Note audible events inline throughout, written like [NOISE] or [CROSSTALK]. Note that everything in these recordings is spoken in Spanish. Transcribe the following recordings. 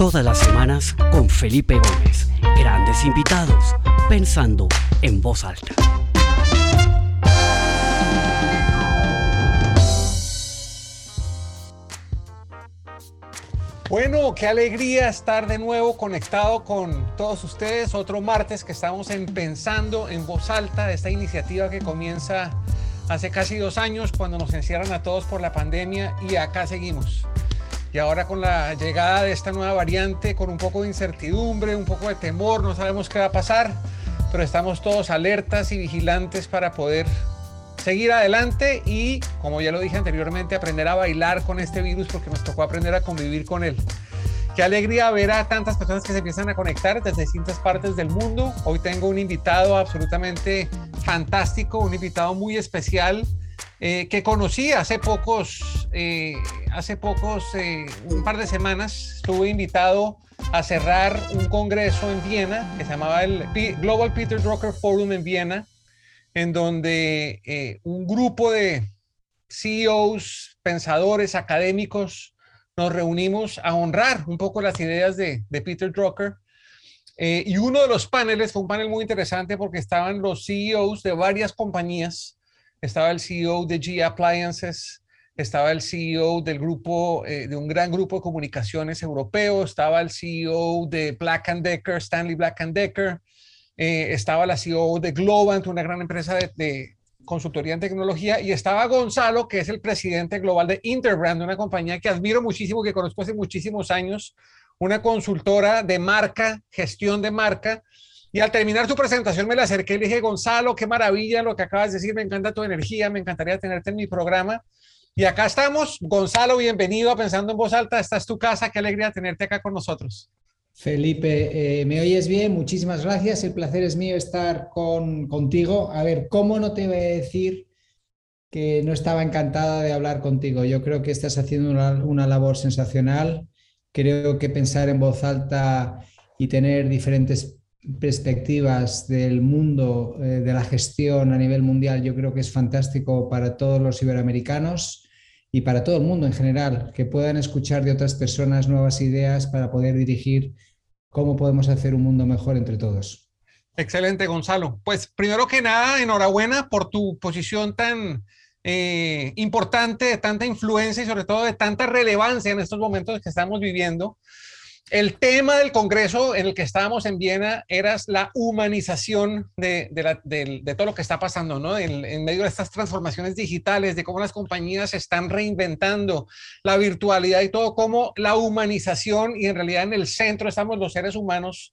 Todas las semanas con Felipe Gómez. Grandes invitados, pensando en voz alta. Bueno, qué alegría estar de nuevo conectado con todos ustedes. Otro martes que estamos en Pensando en Voz Alta, esta iniciativa que comienza hace casi dos años cuando nos encierran a todos por la pandemia y acá seguimos. Y ahora con la llegada de esta nueva variante, con un poco de incertidumbre, un poco de temor, no sabemos qué va a pasar, pero estamos todos alertas y vigilantes para poder seguir adelante y, como ya lo dije anteriormente, aprender a bailar con este virus porque nos tocó aprender a convivir con él. Qué alegría ver a tantas personas que se empiezan a conectar desde distintas partes del mundo. Hoy tengo un invitado absolutamente fantástico, un invitado muy especial eh, que conocí hace pocos, eh, hace pocos, eh, un par de semanas. Estuve invitado a cerrar un congreso en Viena que se llamaba el Global Peter Drucker Forum en Viena en donde un grupo de CEOs, pensadores, académicos, nos reunimos a honrar un poco las ideas de, Peter Drucker. Y uno de los paneles fue un panel muy interesante porque estaban los CEOs de varias compañías. Estaba el CEO de G Appliances, estaba el CEO del grupo, eh, de un gran grupo de comunicaciones europeo, estaba el CEO de Black Decker, Stanley Black Decker, eh, estaba la CEO de Globant, una gran empresa de, consultoría en tecnología, y estaba Gonzalo, que es el presidente global de Interbrand, una compañía que admiro muchísimo, que conozco hace muchísimos años, una consultora de marca, gestión de marca. Y al terminar su presentación me la acerqué y le dije, Gonzalo, qué maravilla lo que acabas de decir, me encanta tu energía, me encantaría tenerte en mi programa. Y acá estamos. Gonzalo, bienvenido a Pensando en Voz Alta. Esta es tu casa. Qué alegría tenerte acá con nosotros. Felipe, eh, ¿me oyes bien? Muchísimas gracias. El placer es mío estar con, contigo. A ver, ¿cómo no te voy a decir que no estaba encantada de hablar contigo? Yo creo que estás haciendo una, labor sensacional. Creo que pensar en voz alta y tener diferentes perspectivas del mundo eh, de la gestión a nivel mundial, yo creo que es fantástico para todos los iberoamericanos y para todo el mundo en general, que puedan escuchar de otras personas nuevas ideas para poder dirigir cómo podemos hacer un mundo mejor entre todos. Excelente, Gonzalo. Pues primero que nada, enhorabuena por tu posición tan eh, importante, de tanta influencia y sobre todo de tanta relevancia en estos momentos que estamos viviendo. El tema del Congreso en el que estábamos en Viena era la humanización de, todo lo que está pasando, ¿no? En, en, medio de estas transformaciones digitales, de cómo las compañías están reinventando, la virtualidad y todo, cómo la humanización y en realidad en el centro estamos los seres humanos.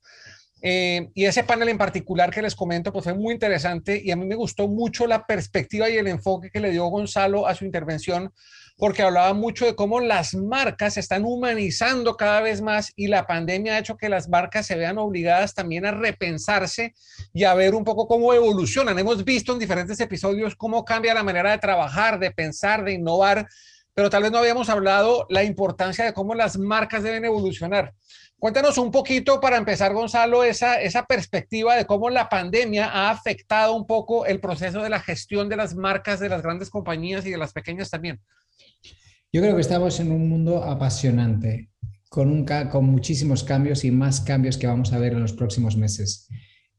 Eh, y ese panel en particular que les comento, pues fue muy interesante y a mí me gustó mucho la perspectiva y el enfoque que le dio Gonzalo a su intervención porque hablaba mucho de cómo las marcas se están humanizando cada vez más y la pandemia ha hecho que las marcas se vean obligadas también a repensarse y a ver un poco cómo evolucionan. Hemos visto en diferentes episodios cómo cambia la manera de trabajar, de pensar, de innovar, pero tal vez no habíamos hablado la importancia de cómo las marcas deben evolucionar. Cuéntanos un poquito para empezar, Gonzalo, esa, esa perspectiva de cómo la pandemia ha afectado un poco el proceso de la gestión de las marcas de las grandes compañías y de las pequeñas también. Yo creo que estamos en un mundo apasionante, con, muchísimos cambios y más cambios que vamos a ver en los próximos meses.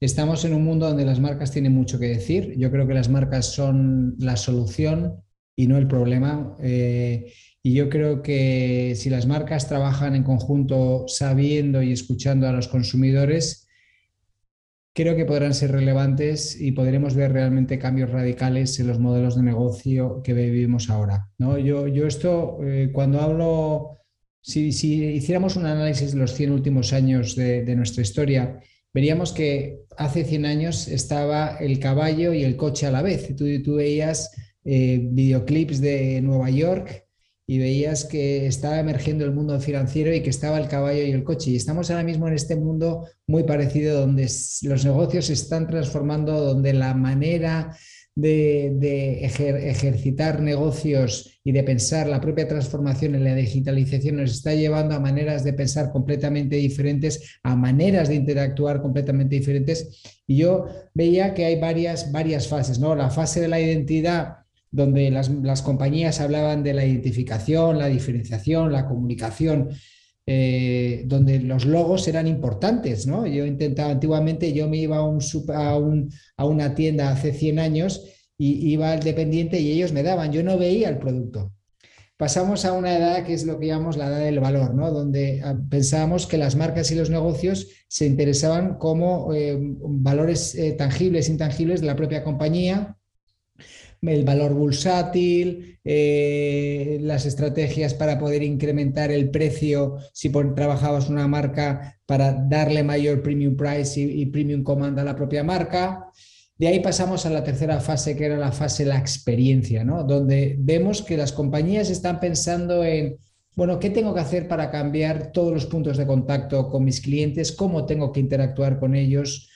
Estamos en un mundo donde las marcas tienen mucho que decir. Yo creo que las marcas son la solución y no el problema. Eh, y yo creo que si las marcas trabajan en conjunto sabiendo y escuchando a los consumidores, creo que podrán ser relevantes y podremos ver realmente cambios radicales en los modelos de negocio que vivimos ahora. ¿no? Yo, yo esto, eh, cuando hablo, si, si, hiciéramos un análisis de los 100 últimos años de, nuestra historia, veríamos que hace 100 años estaba el caballo y el coche a la vez. Tú, tú veías eh, videoclips de Nueva York y veías que estaba emergiendo el mundo financiero y que estaba el caballo y el coche. Y estamos ahora mismo en este mundo muy parecido donde los negocios se están transformando, donde la manera de, ejercitar negocios y de pensar la propia transformación en la digitalización nos está llevando a maneras de pensar completamente diferentes, a maneras de interactuar completamente diferentes. Y yo veía que hay varias, varias fases, ¿no? La fase de la identidad donde las, compañías hablaban de la identificación, la diferenciación, la comunicación, eh, donde los logos eran importantes, ¿no? Yo intentaba, antiguamente yo me iba a, un, a, una tienda hace 100 años y iba al dependiente y ellos me daban, yo no veía el producto. Pasamos a una edad que es lo que llamamos la edad del valor, ¿no? Donde ah, pensábamos que las marcas y los negocios se interesaban como eh, valores eh, tangibles, intangibles de la propia compañía, el valor bursátil, eh, las estrategias para poder incrementar el precio si trabajabas una marca para darle mayor premium price y, premium command a la propia marca. De ahí pasamos a la tercera fase, que era la fase de la experiencia, ¿no? donde vemos que las compañías están pensando en, bueno, ¿qué tengo que hacer para cambiar todos los puntos de contacto con mis clientes? ¿Cómo tengo que interactuar con ellos?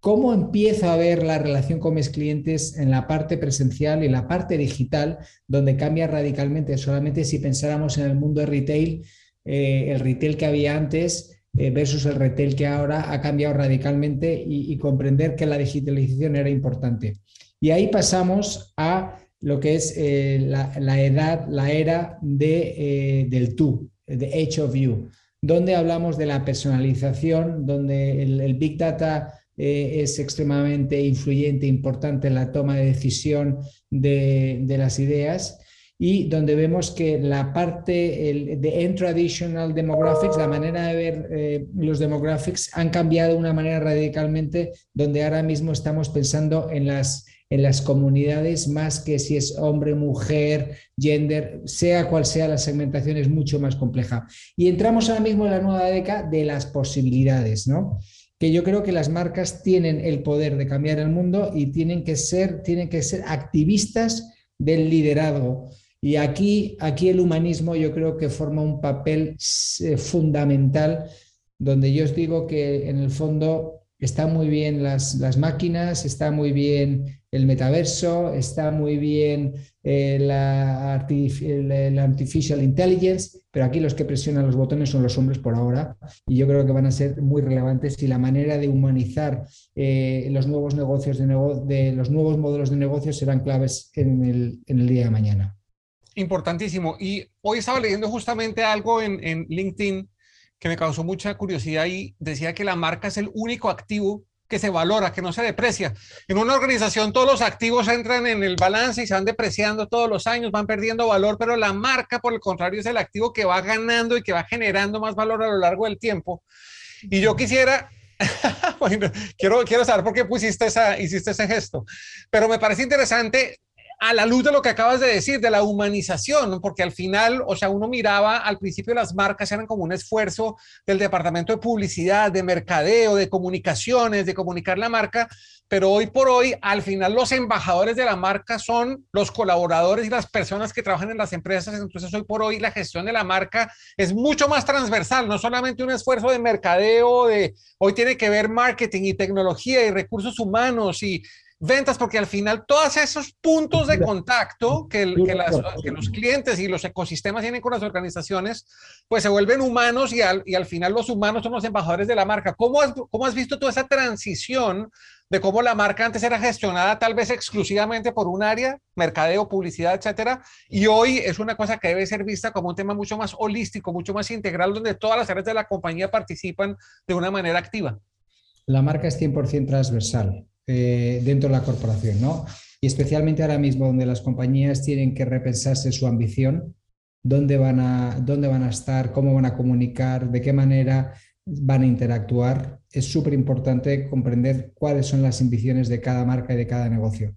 ¿Cómo empiezo a ver la relación con mis clientes en la parte presencial y la parte digital, donde cambia radicalmente? Solamente si pensáramos en el mundo de retail, eh, el retail que había antes eh, versus el retail que ahora ha cambiado radicalmente y, comprender que la digitalización era importante. Y ahí pasamos a lo que es eh, la, edad, la era de, del tú, de Age of You, donde hablamos de la personalización, donde el Big Data eh, es extremadamente influyente, importante en la toma de decisión de, las ideas y donde vemos que la parte de en traditional demographics, la manera de ver eh, los demographics han cambiado de una manera radicalmente, donde ahora mismo estamos pensando en las, en las comunidades más que si es hombre, mujer, gender, sea cual sea la segmentación es mucho más compleja. Y entramos ahora mismo en la nueva década de las posibilidades, ¿no? Que yo creo que las marcas tienen el poder de cambiar el mundo y tienen que ser, tienen que ser activistas del liderazgo. Y aquí, aquí el humanismo yo creo que forma un papel eh, fundamental, donde yo os digo que en el fondo están muy bien las, las máquinas, está muy bien el metaverso, está muy bien eh, la, artificial intelligence, pero aquí los que presionan los botones son los hombres por ahora y yo creo que van a ser muy relevantes y la manera de humanizar eh, los nuevos negocios de, los nuevos modelos de negocio serán claves en el, día de mañana. Importantísimo. Y hoy estaba leyendo justamente algo en LinkedIn que me causó mucha curiosidad y decía que la marca es el único activo que se valora, que no se deprecia. En una organización todos los activos entran en el balance y se van depreciando todos los años, van perdiendo valor, pero la marca, por el contrario, es el activo que va ganando y que va generando más valor a lo largo del tiempo. Y yo quisiera, [LAUGHS] quiero, quiero saber por qué pusiste esa, hiciste ese gesto, pero me parece interesante a la luz de lo que acabas de decir, de la humanización, porque al final, o sea, uno miraba al principio las marcas eran como un esfuerzo del departamento de publicidad, de mercadeo, de comunicaciones, de comunicar la marca, pero hoy por hoy, al final los embajadores de la marca son los colaboradores y las personas que trabajan en las empresas, entonces hoy por hoy la gestión de la marca es mucho más transversal, no solamente un esfuerzo de mercadeo, de hoy tiene que ver marketing y tecnología y recursos humanos y ventas, porque al final todos esos puntos de contacto que, los clientes y los ecosistemas tienen con las organizaciones, pues se vuelven humanos y al, y al final los humanos son los embajadores de la marca. ¿Cómo has, ¿Cómo has visto toda esa transición de cómo la marca antes era gestionada tal vez exclusivamente por un área, mercadeo, publicidad, etcétera, y hoy es una cosa que debe ser vista como un tema mucho más holístico, mucho más integral, donde todas las áreas de la compañía participan de una manera activa? La marca es 100% transversal eh, dentro de la corporación, ¿no? Y especialmente ahora mismo donde las compañías tienen que repensarse su ambición, dónde van a, dónde van a estar, cómo van a comunicar, de qué manera van a interactuar. Es súper importante comprender cuáles son las ambiciones de cada marca y de cada negocio.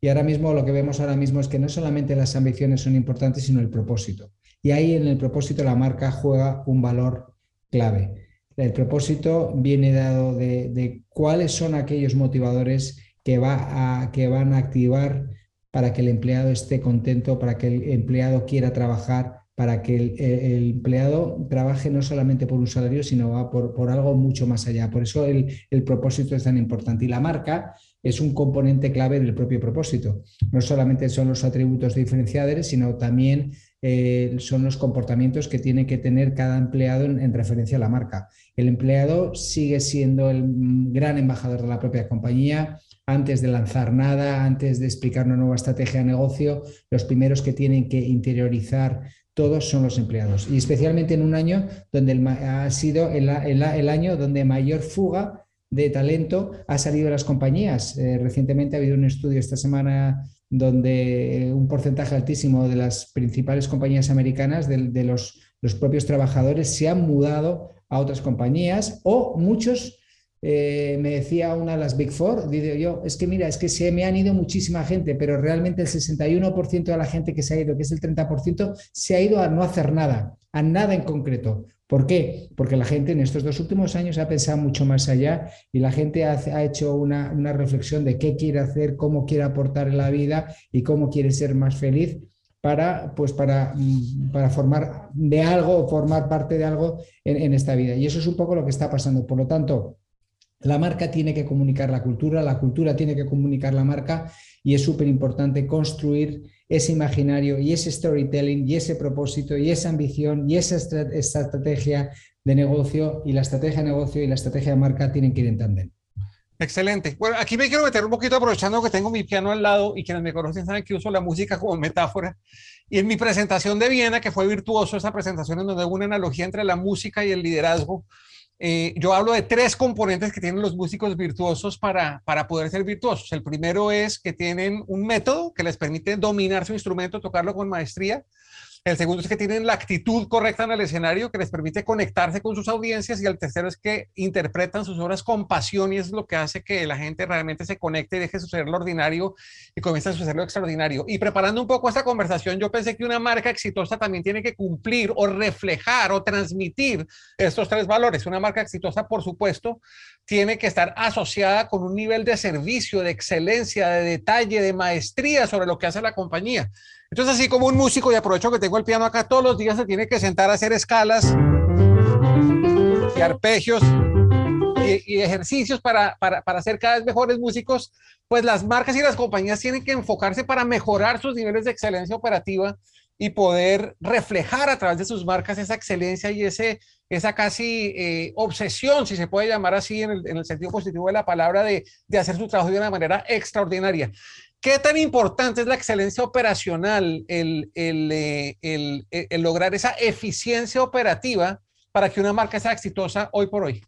Y ahora mismo lo que vemos ahora mismo es que no solamente las ambiciones son importantes, sino el propósito. Y ahí en el propósito la marca juega un valor clave. El propósito viene dado de, cuáles son aquellos motivadores que, va que van a activar para que el empleado esté contento, para que el empleado quiera trabajar, para que el, empleado trabaje no solamente por un salario, sino va por, por algo mucho más allá. Por eso el, el, propósito es tan importante. Y la marca es un componente clave del propio propósito. No solamente son los atributos diferenciadores, sino también eh, son los comportamientos que tiene que tener cada empleado en, referencia a la marca. El empleado sigue siendo el gran embajador de la propia compañía. Antes de lanzar nada, antes de explicar una nueva estrategia de negocio, los primeros que tienen que interiorizar todos son los empleados. Y especialmente en un año donde ha sido el, año donde mayor fuga de talento ha salido de las compañías. Eh, recientemente ha habido un estudio esta semana donde un porcentaje altísimo de las principales compañías americanas, de, los, los propios trabajadores, se han mudado a otras compañías o muchos eh, me decía una de las Big Four, digo yo, es que mira, es que se me han ido muchísima gente, pero realmente el 61% de la gente que se ha ido, que es el 30%, se ha ido a no hacer nada, a nada en concreto. ¿Por qué? Porque la gente en estos dos últimos años ha pensado mucho más allá y la gente ha, hecho una, reflexión de qué quiere hacer, cómo quiere aportar en la vida y cómo quiere ser más feliz para, pues para, mm, para formar de algo o formar parte de algo en, en esta vida. Y eso es un poco lo que está pasando. Por lo tanto, la marca tiene que comunicar la cultura, la cultura tiene que comunicar la marca y es súper importante construir ese imaginario y ese storytelling y ese propósito y esa ambición y esa estrategia de negocio y la estrategia de negocio y la estrategia de marca tienen que ir en tandem. Excelente. Bueno, aquí me quiero meter un poquito aprovechando que tengo mi piano al lado y quienes me conocen saben que uso la música como metáfora. Y en mi presentación de Viena, que fue virtuoso, esa presentación en donde hubo una analogía entre la música y el liderazgo, eh, yo hablo de tres componentes que tienen los músicos virtuosos para, para poder ser virtuosos. El primero es que tienen un método que les permite dominar su instrumento, tocarlo con maestría. El segundo es que tienen la actitud correcta en el escenario que les permite conectarse con sus audiencias. Y el tercero es que interpretan sus obras con pasión y es lo que hace que la gente realmente se conecte y deje suceder lo ordinario y comience a suceder lo extraordinario. Y preparando un poco esta conversación, yo pensé que una marca exitosa también tiene que cumplir o reflejar o transmitir estos tres valores. Una marca exitosa, por supuesto, tiene que estar asociada con un nivel de servicio, de excelencia, de detalle, de maestría sobre lo que hace la compañía. Entonces, así como un músico, y aprovecho que tengo el piano acá, todos los días se tiene que sentar a hacer escalas y arpegios y, ejercicios para, para, para ser cada vez mejores músicos, pues las marcas y las compañías tienen que enfocarse para mejorar sus niveles de excelencia operativa y poder reflejar a través de sus marcas esa excelencia y ese, esa casi eh, obsesión, si se puede llamar así en el, en el, sentido positivo de la palabra, de, de hacer su trabajo de una manera extraordinaria. ¿Qué tan importante es la excelencia operacional, el, eh, el, lograr esa eficiencia operativa para que una marca sea exitosa hoy por hoy?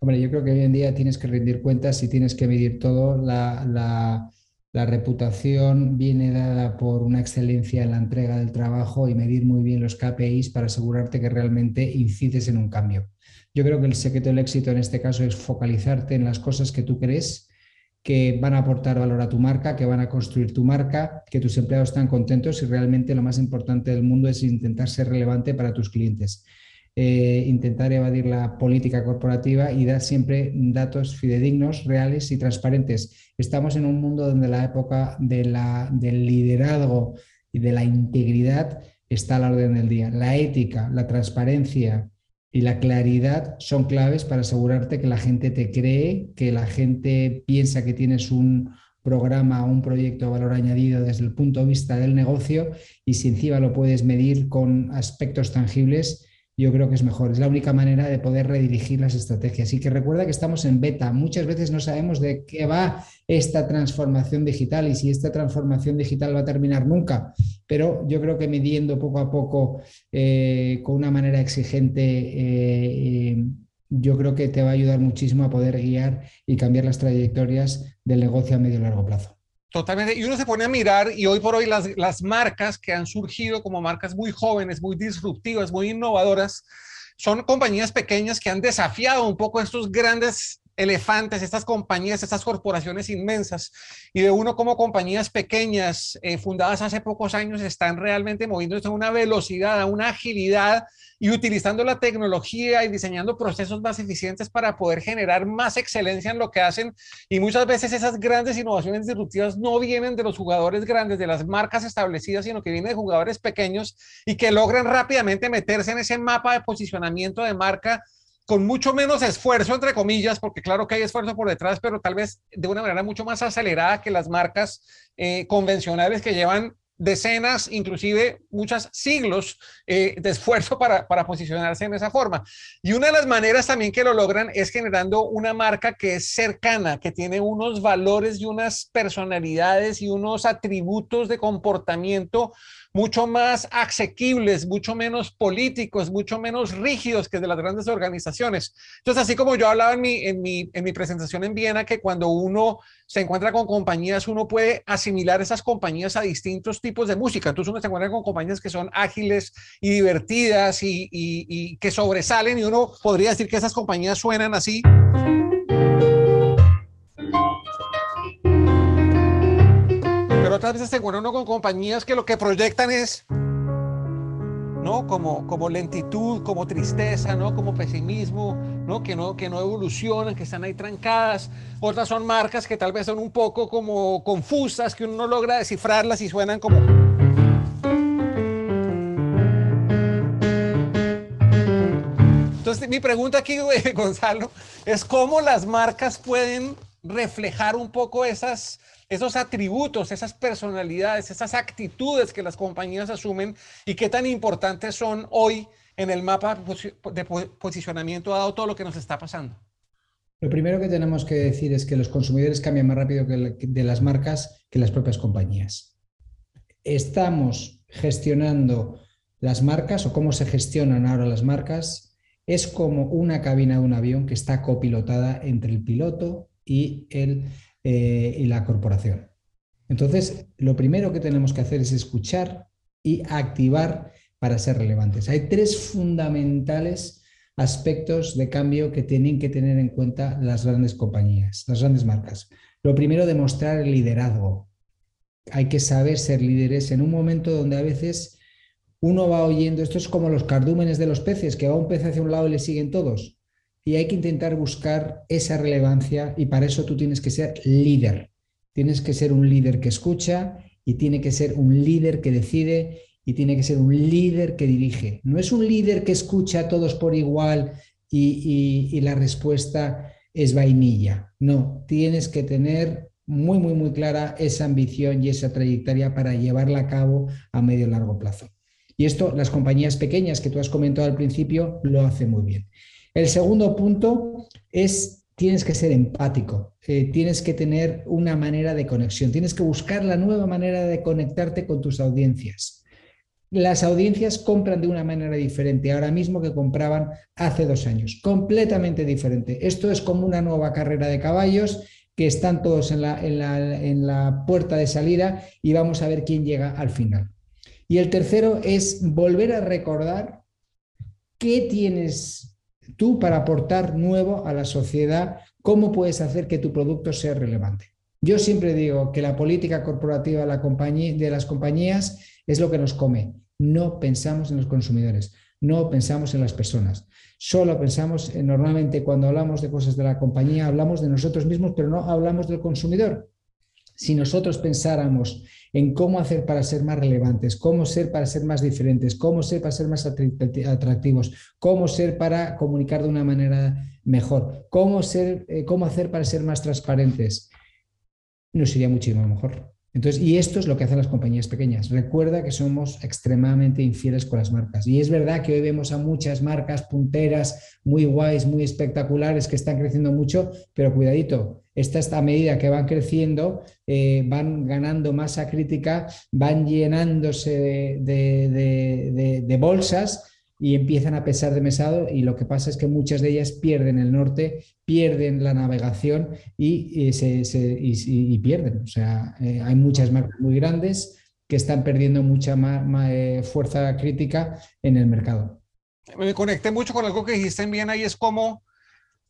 Hombre, yo creo que hoy en día tienes que rendir cuentas y tienes que medir todo. La, la, la, reputación viene dada por una excelencia en la entrega del trabajo y medir muy bien los KPIs para asegurarte que realmente incides en un cambio. Yo creo que el secreto del éxito en este caso es focalizarte en las cosas que tú crees que van a aportar valor a tu marca, que van a construir tu marca, que tus empleados están contentos y realmente lo más importante del mundo es intentar ser relevante para tus clientes. Eh, intentar evadir la política corporativa y dar siempre datos fidedignos, reales y transparentes. Estamos en un mundo donde la época del liderazgo y de la integridad está a la orden del día. La ética, la transparencia, y la claridad son claves para asegurarte que la gente te cree, que la gente piensa que tienes un programa un proyecto de valor añadido desde el punto de vista del negocio y si encima lo puedes medir con aspectos tangibles, yo creo que es mejor. Es la única manera de poder redirigir las estrategias. Y que recuerda que estamos en beta. Muchas veces no sabemos de qué va esta transformación digital y si esta transformación digital va a terminar nunca. Pero yo creo que midiendo poco a poco eh, con una manera exigente, eh, yo creo que te va a ayudar muchísimo a poder guiar y cambiar las trayectorias del negocio a medio y largo plazo. Totalmente. Y uno se pone a mirar y hoy por hoy las, las marcas que han surgido como marcas muy jóvenes, muy disruptivas, muy innovadoras, son compañías pequeñas que han desafiado un poco estos grandes elefantes, estas compañías, estas corporaciones inmensas, y de uno como compañías pequeñas, eh, fundadas hace pocos años, están realmente moviéndose a una velocidad, a una agilidad y utilizando la tecnología y diseñando procesos más eficientes para poder generar más excelencia en lo que hacen. Y muchas veces esas grandes innovaciones disruptivas no vienen de los jugadores grandes, de las marcas establecidas, sino que vienen de jugadores pequeños y que logran rápidamente meterse en ese mapa de posicionamiento de marca con mucho menos esfuerzo, entre comillas, porque claro que hay esfuerzo por detrás, pero tal vez de una manera mucho más acelerada que las marcas eh, convencionales que llevan decenas, inclusive muchos siglos eh, de esfuerzo para, para, posicionarse en esa forma. Y una de las maneras también que lo logran es generando una marca que es cercana, que tiene unos valores y unas personalidades y unos atributos de comportamiento mucho más asequibles, mucho menos políticos, mucho menos rígidos que de las grandes organizaciones. Entonces, así como yo hablaba en mi, en mi, en mi presentación en Viena, que cuando uno se encuentra con compañías, uno puede asimilar esas compañías a distintos tipos de música. Entonces, uno se encuentra con compañías que son ágiles y divertidas y, y, y que sobresalen y uno podría decir que esas compañías suenan así. Otras veces se encuentra uno con compañías que lo que proyectan es, ¿no? Como, como lentitud, como tristeza, ¿no? Como pesimismo, ¿no? Que, ¿no? que no evolucionan, que están ahí trancadas. Otras son marcas que tal vez son un poco como confusas, que uno no logra descifrarlas y suenan como... Entonces, mi pregunta aquí, [LAUGHS] Gonzalo, es cómo las marcas pueden reflejar un poco esas, esos atributos, esas personalidades, esas actitudes que las compañías asumen y qué tan importantes son hoy en el mapa de posicionamiento dado todo lo que nos está pasando. Lo primero que tenemos que decir es que los consumidores cambian más rápido que de las marcas que las propias compañías. Estamos gestionando las marcas o cómo se gestionan ahora las marcas es como una cabina de un avión que está copilotada entre el piloto y, el, eh, y la corporación. Entonces, lo primero que tenemos que hacer es escuchar y activar para ser relevantes. Hay tres fundamentales aspectos de cambio que tienen que tener en cuenta las grandes compañías, las grandes marcas. Lo primero, demostrar el liderazgo. Hay que saber ser líderes en un momento donde a veces uno va oyendo, esto es como los cardúmenes de los peces, que va un pez hacia un lado y le siguen todos y hay que intentar buscar esa relevancia y para eso tú tienes que ser líder. Tienes que ser un líder que escucha y tiene que ser un líder que decide y tiene que ser un líder que dirige. No es un líder que escucha a todos por igual y, y la respuesta es vainilla. No, tienes que tener muy, muy, muy clara esa ambición y esa trayectoria para llevarla a cabo a medio y largo plazo. Y esto las compañías pequeñas que tú has comentado al principio lo hacen muy bien. El segundo punto es tienes que ser empático, eh, tienes que tener una manera de conexión, tienes que buscar la nueva manera de conectarte con tus audiencias. Las audiencias compran de una manera diferente ahora mismo que compraban hace dos años, completamente diferente. Esto es como una nueva carrera de caballos que están todos en la, en la puerta de salida y vamos a ver quién llega al final. Y el tercero es volver a recordar qué tienes tú para aportar nuevo a la sociedad, cómo puedes hacer que tu producto sea relevante. Yo siempre digo que la política corporativa de, las compañías es lo que nos come. No pensamos en los consumidores, no pensamos en las personas. Solo pensamos, en, normalmente cuando hablamos de cosas de la compañía, hablamos de nosotros mismos, pero no hablamos del consumidor. Si nosotros pensáramos en cómo hacer para ser más relevantes, cómo ser para ser más diferentes, cómo ser para ser más atractivos, cómo ser para comunicar de una manera mejor, cómo, ser, eh, cómo hacer para ser más transparentes, nos sería muchísimo mejor. Entonces, y esto es lo que hacen las compañías pequeñas. Recuerda que somos extremadamente infieles con las marcas. Y es verdad que hoy vemos a muchas marcas punteras, muy guays, muy espectaculares, que están creciendo mucho, pero cuidadito, esta, esta medida que van creciendo, eh, van ganando masa crítica, van llenándose de bolsas y empiezan a pesar de mesado y lo que pasa es que muchas de ellas pierden el norte, pierden la navegación y, se, y, pierden. O sea, eh, hay muchas marcas muy grandes que están perdiendo mucha eh, fuerza crítica en el mercado. Me conecté mucho con algo que dijiste en Viena y es como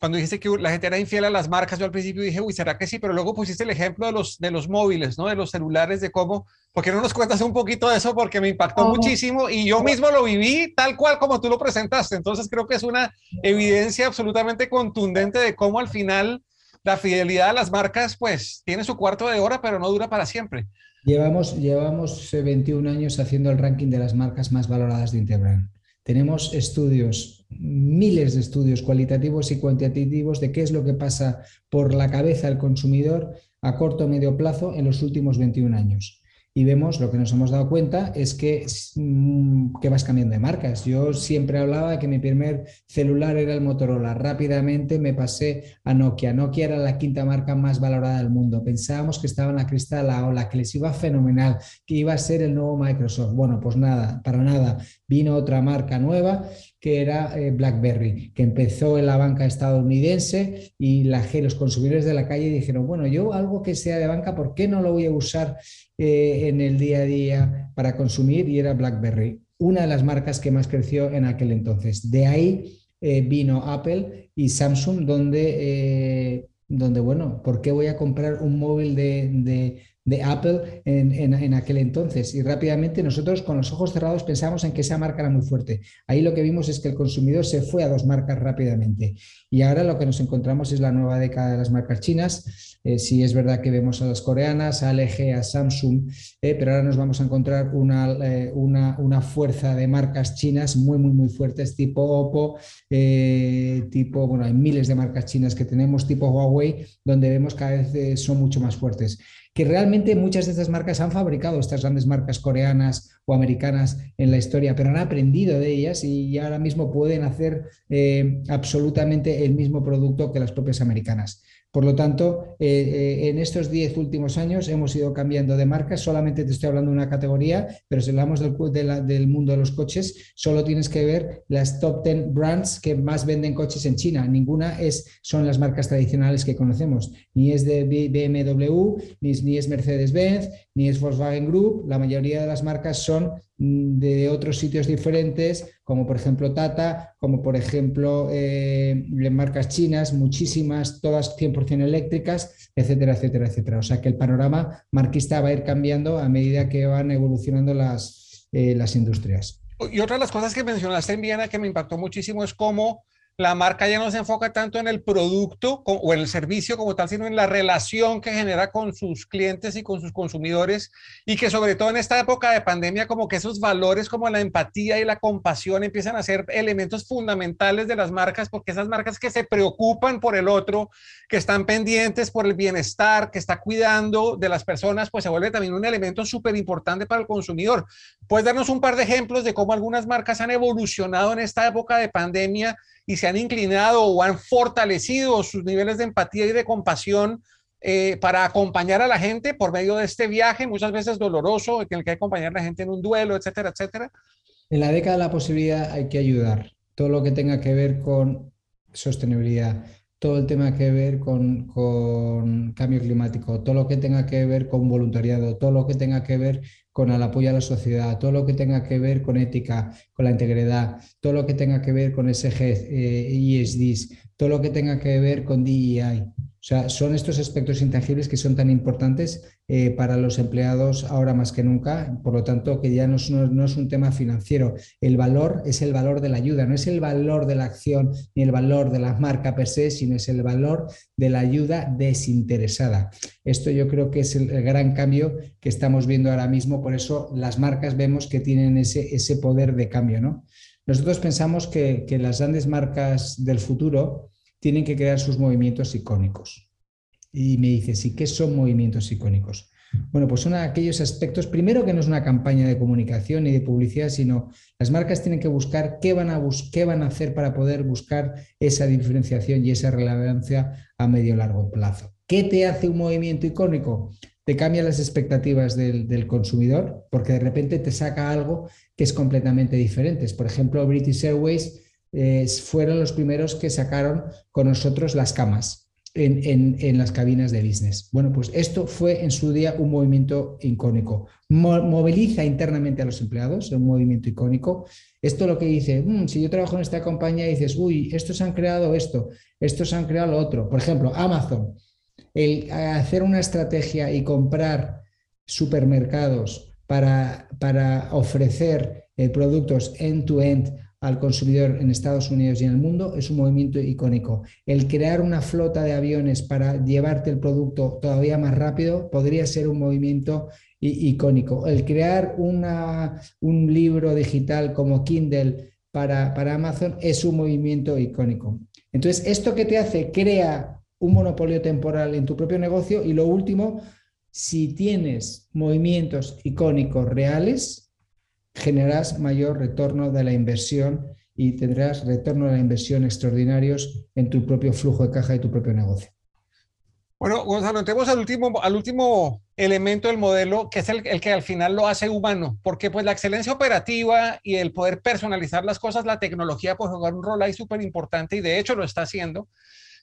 cuando dijiste que la gente era infiel a las marcas, yo al principio dije, uy, ¿será que sí? Pero luego pusiste el ejemplo de los, de los móviles, ¿no? De los celulares, de cómo, ¿por qué no nos cuentas un poquito de eso? Porque me impactó muchísimo y yo mismo lo viví tal cual como tú lo presentaste. Entonces creo que es una evidencia absolutamente contundente de cómo al final la fidelidad a las marcas, pues, tiene su cuarto de hora, pero no dura para siempre. Llevamos, llevamos 21 años haciendo el ranking de las marcas más valoradas de Interbrand. Tenemos estudios, miles de estudios cualitativos y cuantitativos de qué es lo que pasa por la cabeza del consumidor a corto o medio plazo en los últimos 21 años. Y vemos lo que nos hemos dado cuenta es que, mm, que vas cambiando de marcas. Yo siempre hablaba que mi primer celular era el Motorola. Rápidamente me pasé a Nokia. Nokia era la quinta marca más valorada del mundo. Pensábamos que estaba en la crista de la ola, que les iba fenomenal, que iba a ser el nuevo Microsoft. Bueno, pues nada, para nada. Vino otra marca nueva que era eh, BlackBerry, que empezó en la banca estadounidense y los consumidores de la calle dijeron, bueno, yo algo que sea de banca, ¿por qué no lo voy a usar eh, en el día a día para consumir? Y era BlackBerry, una de las marcas que más creció en aquel entonces. De ahí eh, vino Apple y Samsung, donde, donde, bueno, ¿por qué voy a comprar un móvil de Apple en, aquel entonces. Y rápidamente nosotros con los ojos cerrados pensamos en que esa marca era muy fuerte. Ahí lo que vimos es que el consumidor se fue a dos marcas rápidamente. Y ahora lo que nos encontramos es la nueva década de las marcas chinas. Eh, si es verdad que vemos a las coreanas, a LG, a Samsung, eh, pero ahora nos vamos a encontrar eh, una, una, fuerza de marcas chinas muy, muy, muy fuertes, tipo Oppo, tipo, bueno, hay miles de marcas chinas que tenemos, tipo Huawei, donde vemos cada vez son mucho más fuertes que realmente muchas de estas marcas han fabricado estas grandes marcas coreanas o americanas en la historia, pero han aprendido de ellas y ahora mismo pueden hacer eh, absolutamente el mismo producto que las propias americanas. Por lo tanto, eh, eh, en estos 10 últimos años hemos ido cambiando de marcas. Solamente te estoy hablando de una categoría, pero si hablamos del, mundo de los coches, solo tienes que ver las top 10 brands que más venden coches en China. Ninguna es, son las marcas tradicionales que conocemos. Ni es de BMW, ni, es Mercedes-Benz, ni es Volkswagen Group. La mayoría de las marcas son de otros sitios diferentes, como por ejemplo Tata, como por ejemplo eh, marcas chinas, muchísimas, todas 100% eléctricas, etcétera, etcétera, etcétera. O sea que el panorama marquista va a ir cambiando a medida que van evolucionando las, eh, las industrias. Y otra de las cosas que mencionaste en Viena que me impactó muchísimo es cómo la marca ya no se enfoca tanto en el producto o en el servicio como tal, sino en la relación que genera con sus clientes y con sus consumidores y que sobre todo en esta época de pandemia como que esos valores como la empatía y la compasión empiezan a ser elementos fundamentales de las marcas porque esas marcas que se preocupan por el otro, que están pendientes por el bienestar, que está cuidando de las personas, pues se vuelve también un elemento súper importante para el consumidor. ¿Puedes darnos un par de ejemplos de cómo algunas marcas han evolucionado en esta época de pandemia? Y se han inclinado o han fortalecido sus niveles de empatía y de compasión eh, para acompañar a la gente por medio de este viaje, muchas veces doloroso, en el que hay que acompañar a la gente en un duelo, etcétera, etcétera? En la década de la posibilidad hay que ayudar. Todo lo que tenga que ver con sostenibilidad, todo el tema que ver con, con, cambio climático, todo lo que tenga que ver con voluntariado, todo lo que tenga que ver con el apoyo a la sociedad, todo lo que tenga que ver con ética, con la integridad, todo lo que tenga que ver con SG, eh, ESDs, todo lo que tenga que ver con DEI. O sea, son estos aspectos intangibles que son tan importantes eh, para los empleados ahora más que nunca. Por lo tanto, que ya no es, un tema financiero. El valor es el valor de la ayuda, no es el valor de la acción ni el valor de la marca per se, sino es el valor de la ayuda desinteresada. Esto yo creo que es el, gran cambio que estamos viendo ahora mismo. Por eso las marcas vemos que tienen ese, ese poder de cambio. ¿no? Nosotros pensamos que, que las grandes marcas del futuro tienen que crear sus movimientos icónicos. Y me dices, ¿y qué son movimientos icónicos? Bueno, pues son aquellos aspectos, primero que no es una campaña de comunicación ni de publicidad, sino las marcas tienen que buscar qué van a, qué van a hacer para poder buscar esa diferenciación y esa relevancia a medio largo plazo. ¿Qué te hace un movimiento icónico? Te cambia las expectativas del, consumidor porque de repente te saca algo que es completamente diferente. Por ejemplo, British Airways fueron los primeros que sacaron con nosotros las camas en, las cabinas de business. Bueno, pues esto fue en su día un movimiento icónico. moviliza internamente a los empleados, un movimiento icónico. Esto lo que dice, mm, si yo trabajo en esta compañía, dices, uy, estos han creado esto, estos han creado lo otro. Por ejemplo, Amazon, el hacer una estrategia y comprar supermercados para, para ofrecer eh, productos end-to-end end al consumidor en Estados Unidos y en el mundo es un movimiento icónico. El crear una flota de aviones para llevarte el producto todavía más rápido podría ser un movimiento icónico. El crear una, un libro digital como Kindle para, para Amazon es un movimiento icónico. Entonces, ¿esto que te hace? Crea un monopolio temporal en tu propio negocio y lo último, Si tienes movimientos icónicos reales, generarás mayor retorno de la inversión y tendrás retorno de la inversión extraordinarios en tu propio flujo de caja de tu propio negocio. Bueno, Gonzalo, entremos al último, al último elemento del modelo, que es el, el, que al final lo hace humano, porque pues la excelencia operativa y el poder personalizar las cosas, la tecnología puede jugar un rol ahí súper importante y de hecho lo está haciendo.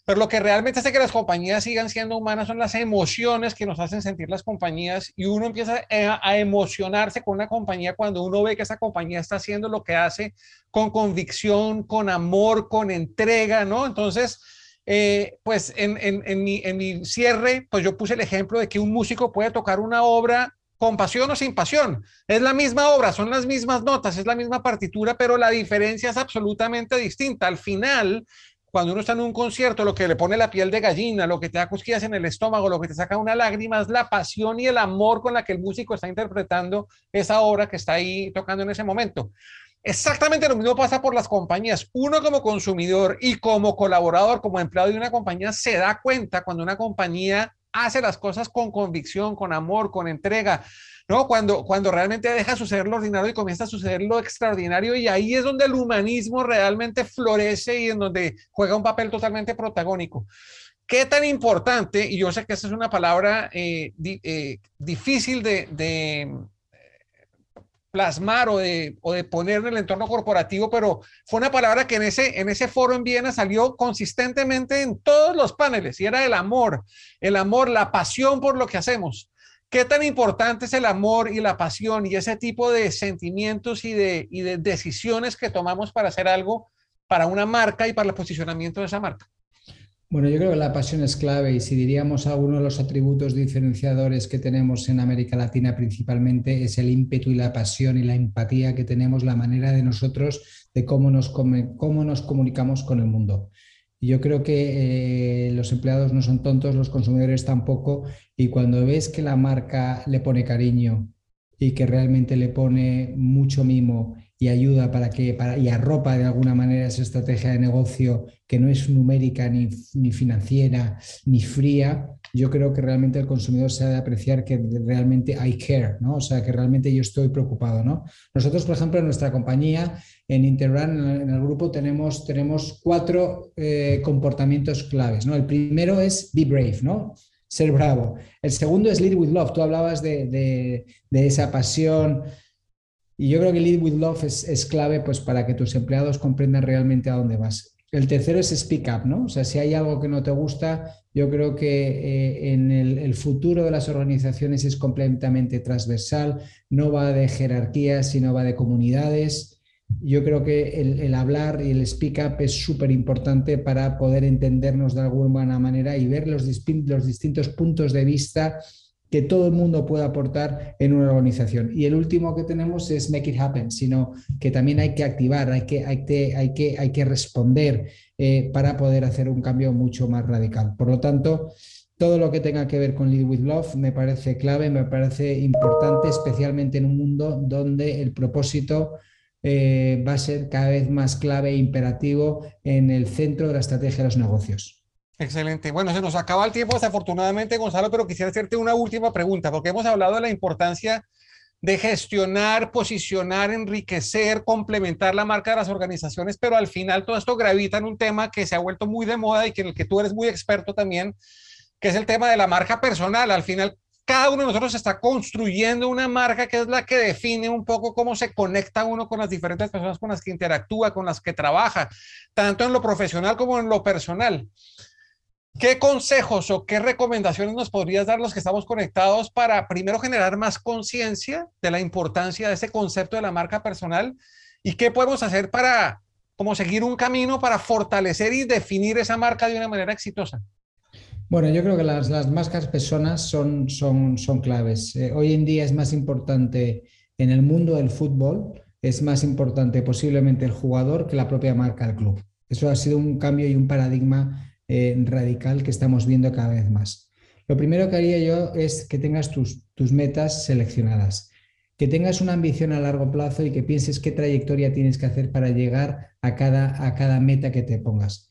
Pero lo que realmente hace que las compañías sigan siendo humanas son las emociones que nos hacen sentir las compañías y uno empieza a, emocionarse con una compañía cuando uno ve que esa compañía está haciendo lo que hace con convicción, con amor, con entrega, ¿no? Entonces, eh, pues en, mi, en mi cierre, pues yo puse el ejemplo de que un músico puede tocar una obra con pasión o sin pasión. Es la misma obra, son las mismas notas, es la misma partitura, pero la diferencia es absolutamente distinta. Al final, cuando uno está en un concierto, lo que le pone la piel de gallina, lo que te da cosquillas en el estómago, lo que te saca una lágrima es la pasión y el amor con la que el músico está interpretando esa obra que está ahí tocando en ese momento. Exactamente lo mismo pasa por las compañías. Uno como consumidor y como colaborador, como empleado de una compañía, se da cuenta cuando una compañía hace las cosas con convicción, con amor, con entrega, ¿no? Cuando, cuando realmente deja suceder lo ordinario y comienza a suceder lo extraordinario y ahí es donde el humanismo realmente florece y en donde juega un papel totalmente protagónico. ¿Qué tan importante? Y yo sé que esa es una palabra eh, eh, difícil de, de plasmar o de, o de, poner en el entorno corporativo, pero fue una palabra que en ese, en ese foro en Viena salió consistentemente en todos los paneles y era el amor, el amor, la pasión por lo que hacemos. ¿Qué tan importante es el amor y la pasión y ese tipo de sentimientos y de, decisiones que tomamos para hacer algo para una marca y para el posicionamiento de esa marca? Bueno, yo creo que la pasión es clave y si diríamos alguno de los atributos diferenciadores que tenemos en América Latina principalmente es el ímpetu y la pasión y la empatía que tenemos, la manera de nosotros de cómo nos, cómo nos comunicamos con el mundo. Yo creo que eh, los empleados no son tontos, los consumidores tampoco, y cuando ves que la marca le pone cariño y que realmente le pone mucho mimo y ayuda para que para, y arropa de alguna manera esa estrategia de negocio que no es numérica ni, ni, financiera ni fría, yo creo que realmente el consumidor se ha de apreciar que realmente I care, ¿no? O sea, que realmente yo estoy preocupado, ¿no? Nosotros, por ejemplo, en nuestra compañía, en Interrun, en el grupo, tenemos, tenemos cuatro eh, comportamientos claves, ¿no? El primero es be brave, ¿no? Ser bravo. El segundo es lead with love. Tú hablabas de, de, de esa pasión, y yo creo que Lead with Love es, clave pues, para que tus empleados comprendan realmente a dónde vas. El tercero es Speak Up, ¿no? O sea, si hay algo que no te gusta, yo creo que eh, en el, el, futuro de las organizaciones es completamente transversal, no va de jerarquías, sino va de comunidades. Yo creo que el, el hablar y el speak up es súper importante para poder entendernos de alguna manera y ver los, los distintos puntos de vista que todo el mundo pueda aportar en una organización. Y el último que tenemos es make it happen, sino que también hay que activar, hay que, hay que, hay que, hay que responder eh, para poder hacer un cambio mucho más radical. Por lo tanto, todo lo que tenga que ver con Lead with Love me parece clave, me parece importante, especialmente en un mundo donde el propósito eh, va a ser cada vez más clave e imperativo en el centro de la estrategia de los negocios. Excelente. Bueno, se nos acaba el tiempo desafortunadamente, Gonzalo, pero quisiera hacerte una última pregunta, porque hemos hablado de la importancia de gestionar, posicionar, enriquecer, complementar la marca de las organizaciones, pero al final todo esto gravita en un tema que se ha vuelto muy de moda y que en el que tú eres muy experto también, que es el tema de la marca personal. Al final, cada uno de nosotros está construyendo una marca que es la que define un poco cómo se conecta uno con las diferentes personas con las que interactúa, con las que trabaja, tanto en lo profesional como en lo personal. ¿Qué consejos o qué recomendaciones nos podrías dar los que estamos conectados para primero generar más conciencia de la importancia de ese concepto de la marca personal y qué podemos hacer para como seguir un camino para fortalecer y definir esa marca de una manera exitosa? Bueno, yo creo que las, las marcas personas son, son, son claves. Eh, hoy en día es más importante en el mundo del fútbol, es más importante posiblemente el jugador que la propia marca del club. Eso ha sido un cambio y un paradigma eh, radical que estamos viendo cada vez más. Lo primero que haría yo es que tengas tus, tus metas seleccionadas, que tengas una ambición a largo plazo y que pienses qué trayectoria tienes que hacer para llegar a cada, a cada meta que te pongas.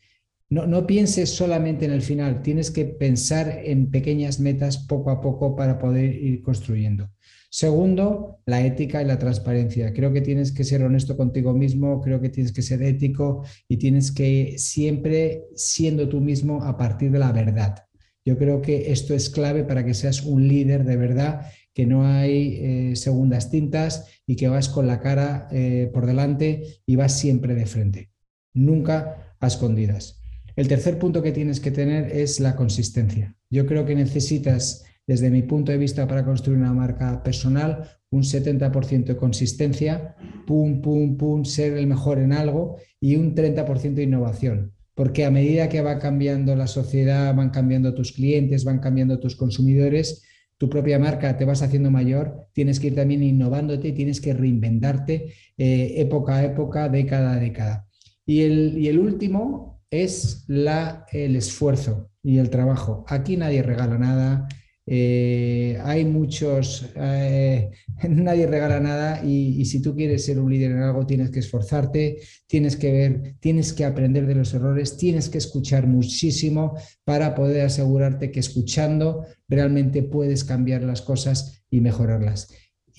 No, pienses solamente en el final, tienes que pensar en pequeñas metas poco a poco para poder ir construyendo. Segundo, la ética y la transparencia. Creo que tienes que ser honesto contigo mismo, creo que tienes que ser ético y tienes que siempre siendo tú mismo a partir de la verdad. Yo creo que esto es clave para que seas un líder de verdad, que no hay eh, segundas tintas y que vas con la cara eh, por delante y vas siempre de frente, nunca a escondidas. El tercer punto que tienes que tener es la consistencia. Yo creo que necesitas desde mi punto de vista para construir una marca personal, un 70% de consistencia, pum, pum, pum, ser el mejor en algo y un 30% de innovación. Porque a medida que va cambiando la sociedad, van cambiando tus clientes, van cambiando tus consumidores, tu propia marca te vas haciendo mayor, tienes que ir también innovándote, tienes que reinventarte eh, época a época, década a década. Y el, y el último es la, el esfuerzo y el trabajo. Aquí nadie regala nada, eh, hay muchos, eh, [LAUGHS] nadie regala nada y, si tú quieres ser un líder en algo tienes que esforzarte, tienes que ver, tienes que aprender de los errores, tienes que escuchar muchísimo para poder asegurarte que escuchando realmente puedes cambiar las cosas y mejorarlas.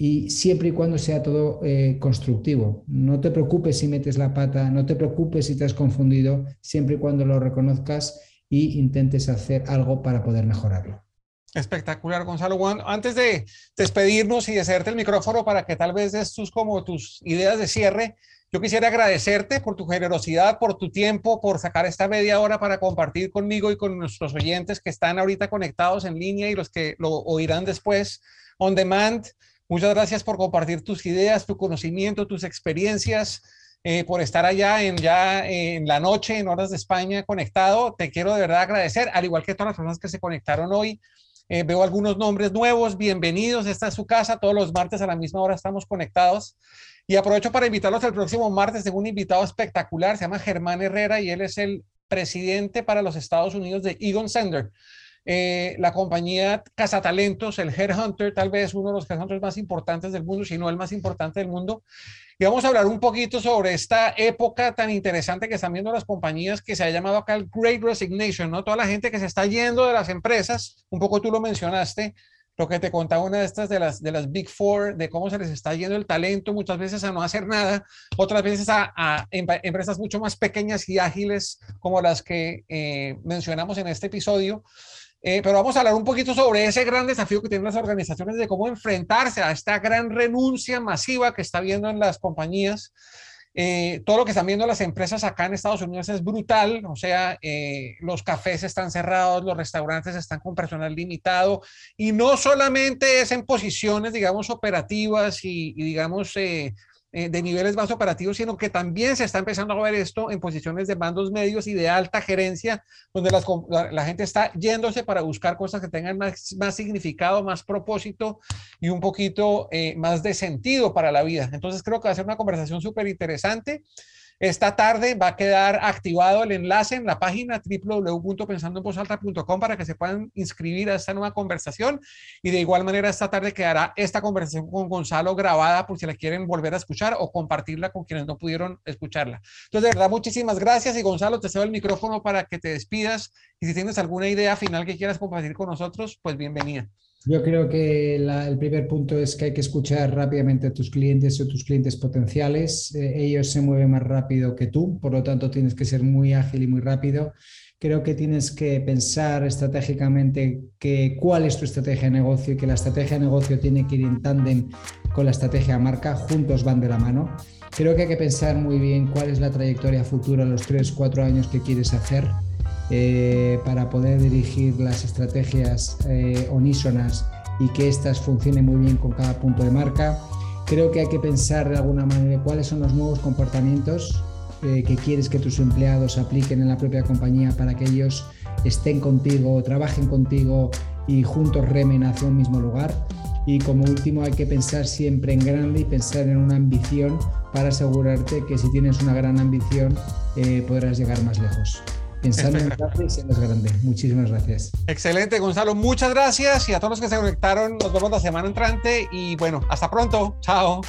Y siempre y cuando sea todo eh, constructivo. No te preocupes si metes la pata, no te preocupes si te has confundido, siempre y cuando lo reconozcas y intentes hacer algo para poder mejorarlo. Espectacular, Gonzalo. antes de despedirnos y de hacerte el micrófono para que tal vez des tus, como tus ideas de cierre, yo quisiera agradecerte por tu generosidad, por tu tiempo, por sacar esta media hora para compartir conmigo y con nuestros oyentes que están ahorita conectados en línea y los que lo oirán después on demand. Muchas gracias por compartir tus ideas, tu conocimiento, tus experiencias. Eh, por estar allá en ya en la noche, en horas de España, conectado. Te quiero de verdad agradecer, al igual que todas las personas que se conectaron hoy. Eh, veo algunos nombres nuevos, bienvenidos, esta es su casa, todos los martes a la misma hora estamos conectados. Y aprovecho para invitarlos el próximo martes, tengo un invitado espectacular, se llama Germán Herrera y él es el presidente para los Estados Unidos de Egon Sender. Eh, la compañía Cazatalentos, el Headhunter, tal vez uno de los Headhunters más importantes del mundo, si no el más importante del mundo. Y vamos a hablar un poquito sobre esta época tan interesante que están viendo las compañías que se ha llamado acá el Great Resignation, ¿no? Toda la gente que se está yendo de las empresas, un poco tú lo mencionaste, lo que te contaba una de estas de las, de las Big Four, de cómo se les está yendo el talento muchas veces a no hacer nada, otras veces a, empresas mucho más pequeñas y ágiles como las que eh, mencionamos en este episodio. Eh, pero vamos a hablar un poquito sobre ese gran desafío que tienen las organizaciones de cómo enfrentarse a esta gran renuncia masiva que está viendo en las compañías. Eh, todo lo que están viendo las empresas acá en Estados Unidos es brutal, o sea, eh, los cafés están cerrados, los restaurantes están con personal limitado y no solamente es en posiciones, digamos, operativas y, y digamos, eh, de niveles más operativos, sino que también se está empezando a ver esto en posiciones de mandos medios y de alta gerencia, donde la, gente está yéndose para buscar cosas que tengan más, más significado, más propósito y un poquito eh, más de sentido para la vida. Entonces creo que va a ser una conversación súper interesante. Esta tarde va a quedar activado el enlace en la página www.pensandoenvozalta.com para que se puedan inscribir a esta nueva conversación. Y de igual manera, esta tarde quedará esta conversación con Gonzalo grabada por si la quieren volver a escuchar o compartirla con quienes no pudieron escucharla. Entonces, de verdad, muchísimas gracias. Y Gonzalo, te cedo el micrófono para que te despidas. Y si tienes alguna idea final que quieras compartir con nosotros, pues bienvenida. Yo creo que el primer punto es que hay que escuchar rápidamente a tus clientes o tus clientes potenciales. Eh, ellos se mueven más rápido que tú, por lo tanto tienes que ser muy ágil y muy rápido. Creo que tienes que pensar estratégicamente que, cuál es tu estrategia de negocio y que la estrategia de negocio tiene que ir en tándem con la estrategia de marca, juntos van de la mano. Creo que hay que pensar muy bien cuál es la trayectoria futura, los tres, cuatro años que quieres hacer eh, para poder dirigir las estrategias eh, unísonas y que éstas funcionen muy bien con cada punto de marca. Creo que hay que pensar de alguna manera cuáles son los nuevos comportamientos eh, que quieres que tus empleados apliquen en la propia compañía para que ellos estén contigo, trabajen contigo y juntos remen hacia un mismo lugar. Y como último hay que pensar siempre en grande y pensar en una ambición para asegurarte que si tienes una gran ambición podrás llegar más lejos. Pensando en grande [LAUGHS] y grande. Muchísimas gracias. Excelente, Gonzalo. Muchas gracias y a todos los que se conectaron. Nos vemos la semana entrante y bueno, hasta pronto. Chao.